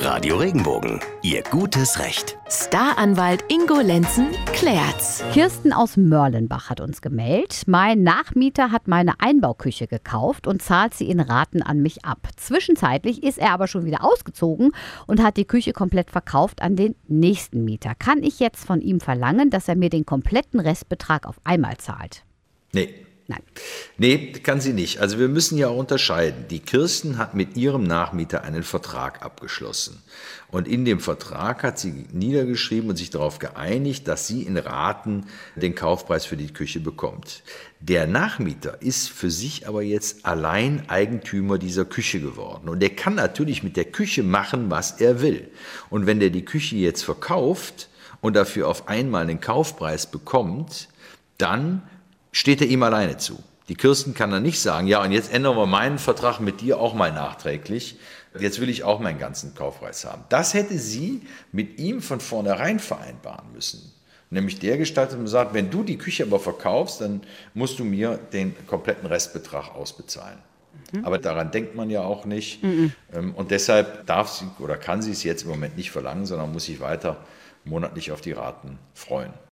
Radio Regenbogen, Ihr gutes Recht. Staranwalt Ingo Lenzen klärt's. Kirsten aus Mörlenbach hat uns gemeldet. Mein Nachmieter hat meine Einbauküche gekauft und zahlt sie in Raten an mich ab. Zwischenzeitlich ist er aber schon wieder ausgezogen und hat die Küche komplett verkauft an den nächsten Mieter. Kann ich jetzt von ihm verlangen, dass er mir den kompletten Restbetrag auf einmal zahlt? Nee. Nein. Nee, kann sie nicht. Also wir müssen ja unterscheiden. Die Kirsten hat mit ihrem Nachmieter einen Vertrag abgeschlossen. Und in dem Vertrag hat sie niedergeschrieben und sich darauf geeinigt, dass sie in Raten den Kaufpreis für die Küche bekommt. Der Nachmieter ist für sich aber jetzt allein Eigentümer dieser Küche geworden. Und der kann natürlich mit der Küche machen, was er will. Und wenn der die Küche jetzt verkauft und dafür auf einmal einen Kaufpreis bekommt, dann steht er ihm alleine zu. Die Kirsten kann dann nicht sagen, ja, und jetzt ändern wir meinen Vertrag mit dir auch mal nachträglich. Jetzt will ich auch meinen ganzen Kaufpreis haben. Das hätte sie mit ihm von vornherein vereinbaren müssen. Nämlich der gestaltet und sagt, wenn du die Küche aber verkaufst, dann musst du mir den kompletten Restbetrag ausbezahlen. Mhm. Aber daran denkt man ja auch nicht. Mhm. Und deshalb darf sie oder kann sie es jetzt im Moment nicht verlangen, sondern muss sich weiter monatlich auf die Raten freuen.